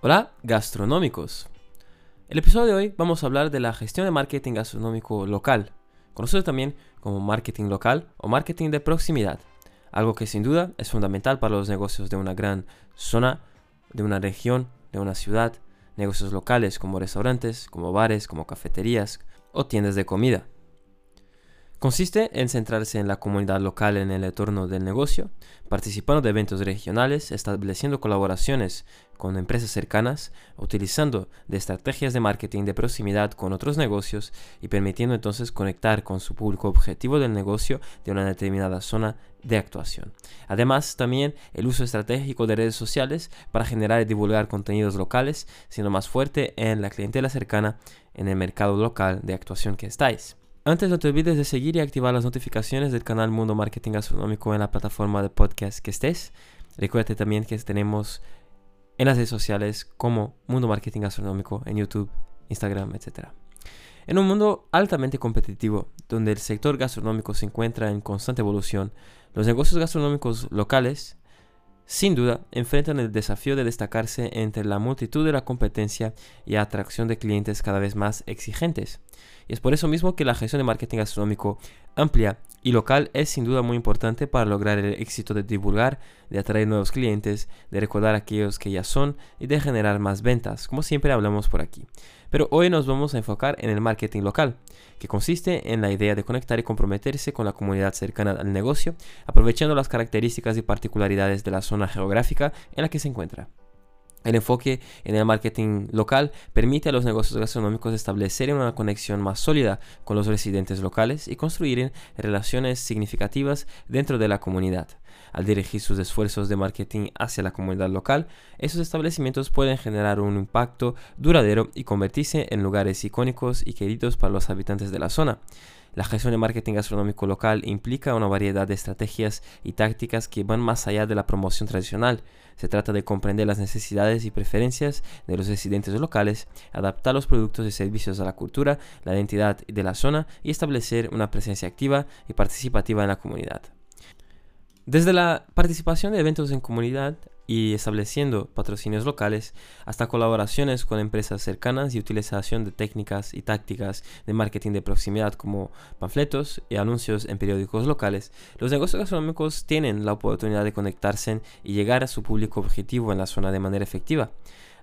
Hola, gastronómicos. El episodio de hoy vamos a hablar de la gestión de marketing gastronómico local, conocido también como marketing local o marketing de proximidad, algo que sin duda es fundamental para los negocios de una gran zona, de una región, de una ciudad, negocios locales como restaurantes, como bares, como cafeterías o tiendas de comida. Consiste en centrarse en la comunidad local en el entorno del negocio, participando de eventos regionales, estableciendo colaboraciones con empresas cercanas, utilizando de estrategias de marketing de proximidad con otros negocios y permitiendo entonces conectar con su público objetivo del negocio de una determinada zona de actuación. Además, también el uso estratégico de redes sociales para generar y divulgar contenidos locales, siendo más fuerte en la clientela cercana en el mercado local de actuación que estáis. Antes no te olvides de seguir y activar las notificaciones del canal Mundo Marketing Gastronómico en la plataforma de podcast que estés. Recuerda también que tenemos en las redes sociales como Mundo Marketing Gastronómico en YouTube, Instagram, etc. En un mundo altamente competitivo, donde el sector gastronómico se encuentra en constante evolución, los negocios gastronómicos locales sin duda, enfrentan el desafío de destacarse entre la multitud de la competencia y atracción de clientes cada vez más exigentes. Y es por eso mismo que la gestión de marketing gastronómico amplia y local es sin duda muy importante para lograr el éxito de divulgar, de atraer nuevos clientes, de recordar a aquellos que ya son y de generar más ventas, como siempre hablamos por aquí. Pero hoy nos vamos a enfocar en el marketing local, que consiste en la idea de conectar y comprometerse con la comunidad cercana al negocio, aprovechando las características y particularidades de la zona geográfica en la que se encuentra. El enfoque en el marketing local permite a los negocios gastronómicos establecer una conexión más sólida con los residentes locales y construir relaciones significativas dentro de la comunidad. Al dirigir sus esfuerzos de marketing hacia la comunidad local, esos establecimientos pueden generar un impacto duradero y convertirse en lugares icónicos y queridos para los habitantes de la zona. La gestión de marketing gastronómico local implica una variedad de estrategias y tácticas que van más allá de la promoción tradicional. Se trata de comprender las necesidades y preferencias de los residentes locales, adaptar los productos y servicios a la cultura, la identidad de la zona y establecer una presencia activa y participativa en la comunidad. Desde la participación de eventos en comunidad y estableciendo patrocinios locales, hasta colaboraciones con empresas cercanas y utilización de técnicas y tácticas de marketing de proximidad como panfletos y anuncios en periódicos locales, los negocios gastronómicos tienen la oportunidad de conectarse y llegar a su público objetivo en la zona de manera efectiva.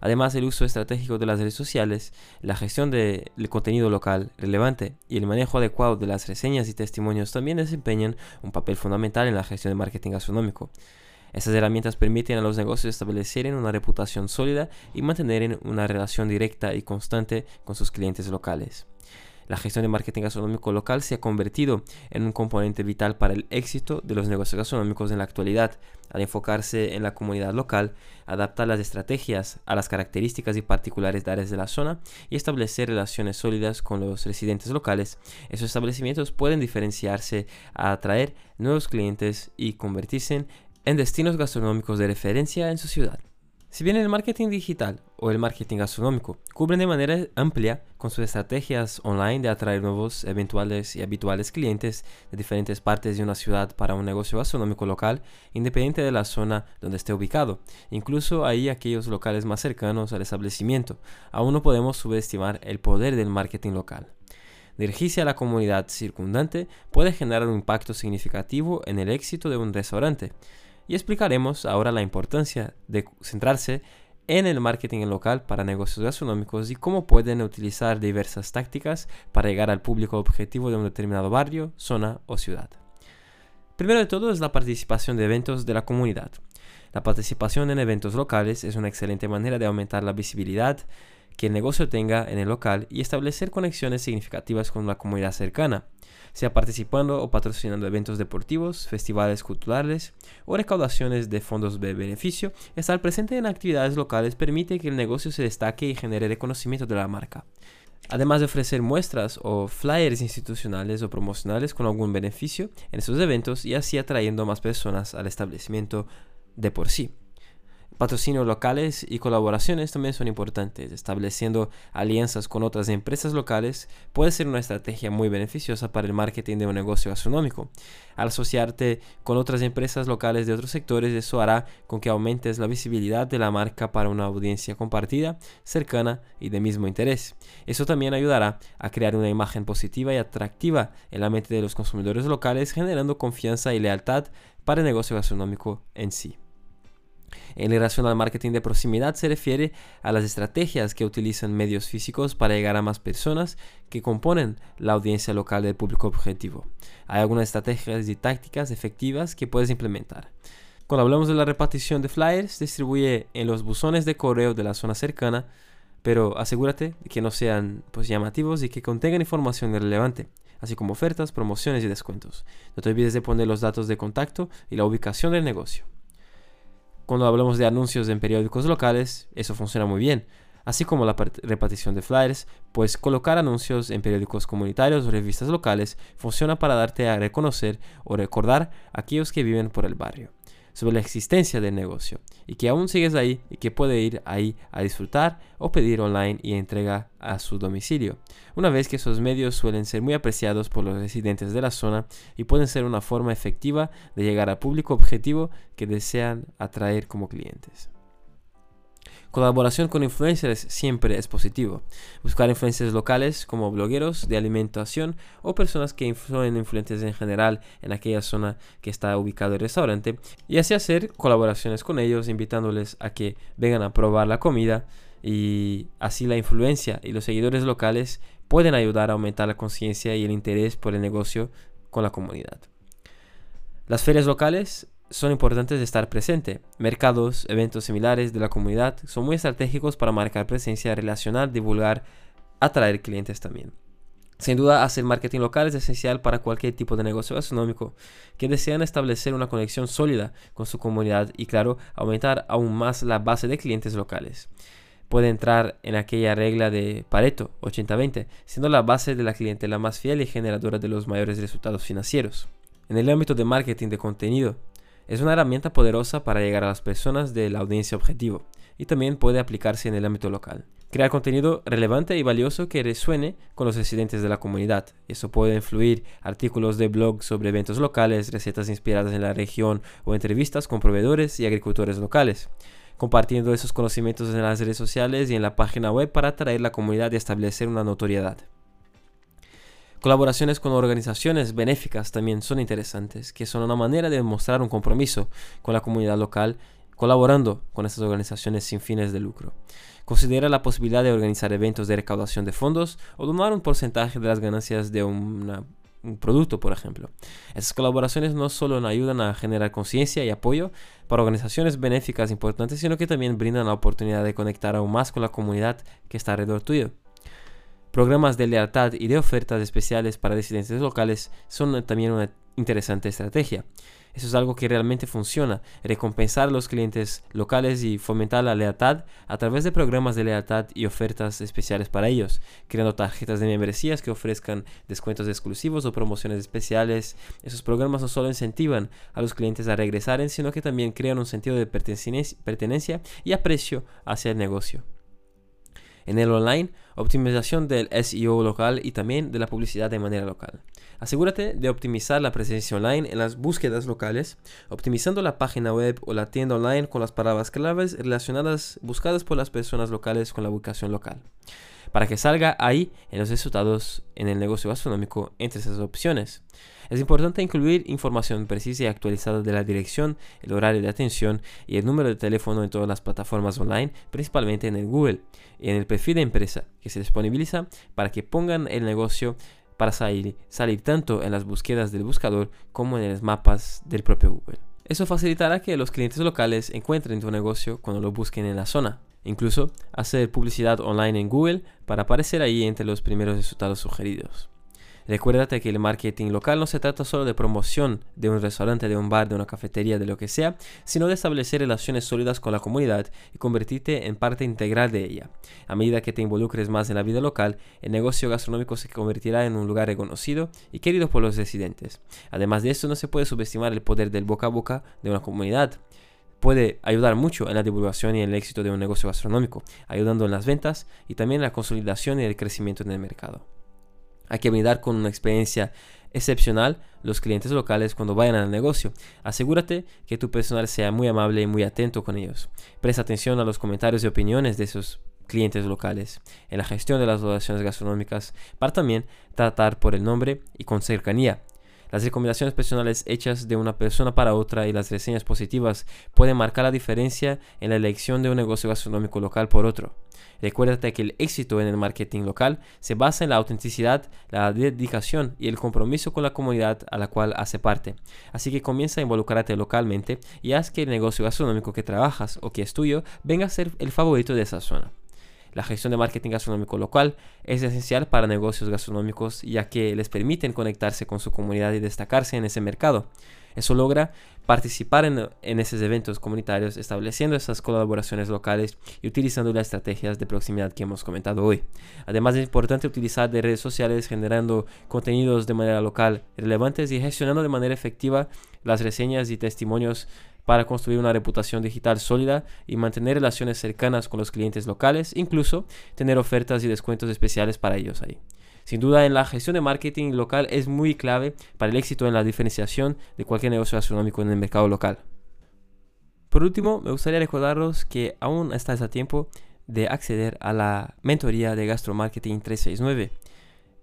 Además, el uso estratégico de las redes sociales, la gestión del contenido local relevante y el manejo adecuado de las reseñas y testimonios también desempeñan un papel fundamental en la gestión de marketing gastronómico. Estas herramientas permiten a los negocios establecer una reputación sólida y mantener una relación directa y constante con sus clientes locales. La gestión de marketing gastronómico local se ha convertido en un componente vital para el éxito de los negocios gastronómicos en la actualidad, al enfocarse en la comunidad local, adaptar las estrategias a las características y particulares de áreas de la zona y establecer relaciones sólidas con los residentes locales. Esos establecimientos pueden diferenciarse a atraer nuevos clientes y convertirse en destinos gastronómicos de referencia en su ciudad. Si bien el marketing digital o el marketing gastronómico cubren de manera amplia con sus estrategias online de atraer nuevos eventuales y habituales clientes de diferentes partes de una ciudad para un negocio gastronómico local, independiente de la zona donde esté ubicado, incluso ahí aquellos locales más cercanos al establecimiento, aún no podemos subestimar el poder del marketing local dirigirse a la comunidad circundante puede generar un impacto significativo en el éxito de un restaurante y explicaremos ahora la importancia de centrarse en el marketing local para negocios gastronómicos y cómo pueden utilizar diversas tácticas para llegar al público objetivo de un determinado barrio, zona o ciudad. Primero de todo es la participación de eventos de la comunidad. La participación en eventos locales es una excelente manera de aumentar la visibilidad que el negocio tenga en el local y establecer conexiones significativas con la comunidad cercana sea participando o patrocinando eventos deportivos, festivales culturales o recaudaciones de fondos de beneficio, estar presente en actividades locales permite que el negocio se destaque y genere reconocimiento de la marca. Además de ofrecer muestras o flyers institucionales o promocionales con algún beneficio en esos eventos y así atrayendo más personas al establecimiento de por sí. Patrocinios locales y colaboraciones también son importantes. Estableciendo alianzas con otras empresas locales puede ser una estrategia muy beneficiosa para el marketing de un negocio gastronómico. Al asociarte con otras empresas locales de otros sectores, eso hará con que aumentes la visibilidad de la marca para una audiencia compartida, cercana y de mismo interés. Eso también ayudará a crear una imagen positiva y atractiva en la mente de los consumidores locales, generando confianza y lealtad para el negocio gastronómico en sí. En relación al marketing de proximidad se refiere a las estrategias que utilizan medios físicos para llegar a más personas que componen la audiencia local del público objetivo. Hay algunas estrategias y tácticas efectivas que puedes implementar. Cuando hablamos de la repartición de flyers, distribuye en los buzones de correo de la zona cercana, pero asegúrate que no sean pues, llamativos y que contengan información relevante, así como ofertas, promociones y descuentos. No te olvides de poner los datos de contacto y la ubicación del negocio. Cuando hablamos de anuncios en periódicos locales, eso funciona muy bien, así como la repartición de flyers, pues colocar anuncios en periódicos comunitarios o revistas locales funciona para darte a reconocer o recordar a aquellos que viven por el barrio sobre la existencia del negocio y que aún sigues ahí y que puede ir ahí a disfrutar o pedir online y entrega a su domicilio. Una vez que esos medios suelen ser muy apreciados por los residentes de la zona y pueden ser una forma efectiva de llegar al público objetivo que desean atraer como clientes. Colaboración con influencers siempre es positivo. Buscar influencers locales como blogueros de alimentación o personas que son influentes en general en aquella zona que está ubicado el restaurante y así hacer colaboraciones con ellos invitándoles a que vengan a probar la comida y así la influencia y los seguidores locales pueden ayudar a aumentar la conciencia y el interés por el negocio con la comunidad. Las ferias locales son importantes de estar presente. Mercados, eventos similares de la comunidad son muy estratégicos para marcar presencia, relacionar, divulgar, atraer clientes también. Sin duda, hacer marketing local es esencial para cualquier tipo de negocio gastronómico que desean establecer una conexión sólida con su comunidad y, claro, aumentar aún más la base de clientes locales. Puede entrar en aquella regla de Pareto 80-20, siendo la base de la clientela más fiel y generadora de los mayores resultados financieros. En el ámbito de marketing de contenido, es una herramienta poderosa para llegar a las personas de la audiencia objetivo y también puede aplicarse en el ámbito local. Crear contenido relevante y valioso que resuene con los residentes de la comunidad. Eso puede influir artículos de blog sobre eventos locales, recetas inspiradas en la región o entrevistas con proveedores y agricultores locales compartiendo esos conocimientos en las redes sociales y en la página web para atraer la comunidad y establecer una notoriedad. Colaboraciones con organizaciones benéficas también son interesantes, que son una manera de mostrar un compromiso con la comunidad local, colaborando con estas organizaciones sin fines de lucro. Considera la posibilidad de organizar eventos de recaudación de fondos o donar un porcentaje de las ganancias de un producto, por ejemplo. Estas colaboraciones no solo ayudan a generar conciencia y apoyo para organizaciones benéficas importantes, sino que también brindan la oportunidad de conectar aún más con la comunidad que está alrededor tuyo. Programas de lealtad y de ofertas especiales para residentes locales son también una interesante estrategia. Eso es algo que realmente funciona, recompensar a los clientes locales y fomentar la lealtad a través de programas de lealtad y ofertas especiales para ellos, creando tarjetas de membresías que ofrezcan descuentos exclusivos o promociones especiales. Esos programas no solo incentivan a los clientes a regresar, sino que también crean un sentido de pertenencia y aprecio hacia el negocio. En el online, optimización del SEO local y también de la publicidad de manera local. Asegúrate de optimizar la presencia online en las búsquedas locales, optimizando la página web o la tienda online con las palabras claves relacionadas buscadas por las personas locales con la ubicación local, para que salga ahí en los resultados en el negocio gastronómico entre esas opciones. Es importante incluir información precisa y actualizada de la dirección, el horario de atención y el número de teléfono en todas las plataformas online, principalmente en el Google y en el perfil de empresa que se disponibiliza para que pongan el negocio para salir, tanto en las búsquedas del buscador como en los mapas del propio Google. Eso facilitará que los clientes locales encuentren tu negocio cuando lo busquen en la zona. Incluso hacer publicidad online en Google para aparecer ahí entre los primeros resultados sugeridos. Recuérdate que el marketing local no se trata solo de promoción de un restaurante, de un bar, de una cafetería, de lo que sea, sino de establecer relaciones sólidas con la comunidad y convertirte en parte integral de ella. A medida que te involucres más en la vida local, el negocio gastronómico se convertirá en un lugar reconocido y querido por los residentes. Además de esto, no se puede subestimar el poder del boca a boca de una comunidad puede ayudar mucho en la divulgación y el éxito de un negocio gastronómico, ayudando en las ventas y también en la consolidación y el crecimiento en el mercado. Hay que brindar con una experiencia excepcional los clientes locales cuando vayan al negocio. Asegúrate que tu personal sea muy amable y muy atento con ellos. Presta atención a los comentarios y opiniones de esos clientes locales. En la gestión de las donaciones gastronómicas, para también tratar por el nombre y con cercanía. Las recomendaciones personales hechas de una persona para otra y las reseñas positivas pueden marcar la diferencia en la elección de un negocio gastronómico local por otro. Recuérdate que el éxito en el marketing local se basa en la autenticidad, la dedicación y el compromiso con la comunidad a la cual hace parte. Así que comienza a involucrarte localmente y haz que el negocio gastronómico que trabajas o que es tuyo venga a ser el favorito de esa zona. La gestión de marketing gastronómico local es esencial para negocios gastronómicos ya que les permiten conectarse con su comunidad y destacarse en ese mercado. Eso logra participar en, esos eventos comunitarios, estableciendo esas colaboraciones locales y utilizando las estrategias de proximidad que hemos comentado hoy. Además es importante utilizar de redes sociales generando contenidos de manera local relevantes y gestionando de manera efectiva las reseñas y testimonios para construir una reputación digital sólida y mantener relaciones cercanas con los clientes locales, incluso tener ofertas y descuentos especiales para ellos ahí. Sin duda, en la gestión de marketing local es muy clave para el éxito en la diferenciación de cualquier negocio gastronómico en el mercado local. Por último, me gustaría recordaros que aún estás a tiempo de acceder a la mentoría de Gastromarketing 369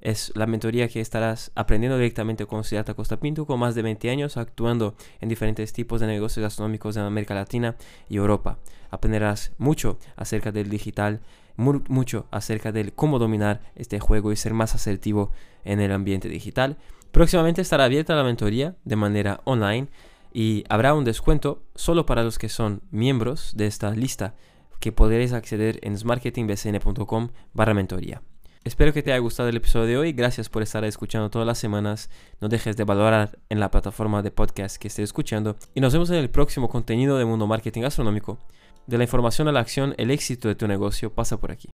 es la mentoría que estarás aprendiendo directamente con Ciudad Costa Pinto con más de 20 años actuando en diferentes tipos de negocios gastronómicos en América Latina y Europa. Aprenderás mucho acerca del digital, mucho acerca de cómo dominar este juego y ser más asertivo en el ambiente digital. Próximamente estará abierta la mentoría de manera online y habrá un descuento solo para los que son miembros de esta lista que podréis acceder en smartmarketingbcn.com barra mentoría. Espero que te haya gustado el episodio de hoy. Gracias por estar escuchando todas las semanas. No dejes de valorar en la plataforma de podcast que estés escuchando. Y nos vemos en el próximo contenido de Mundo Marketing Gastronómico. De la información a la acción, el éxito de tu negocio pasa por aquí.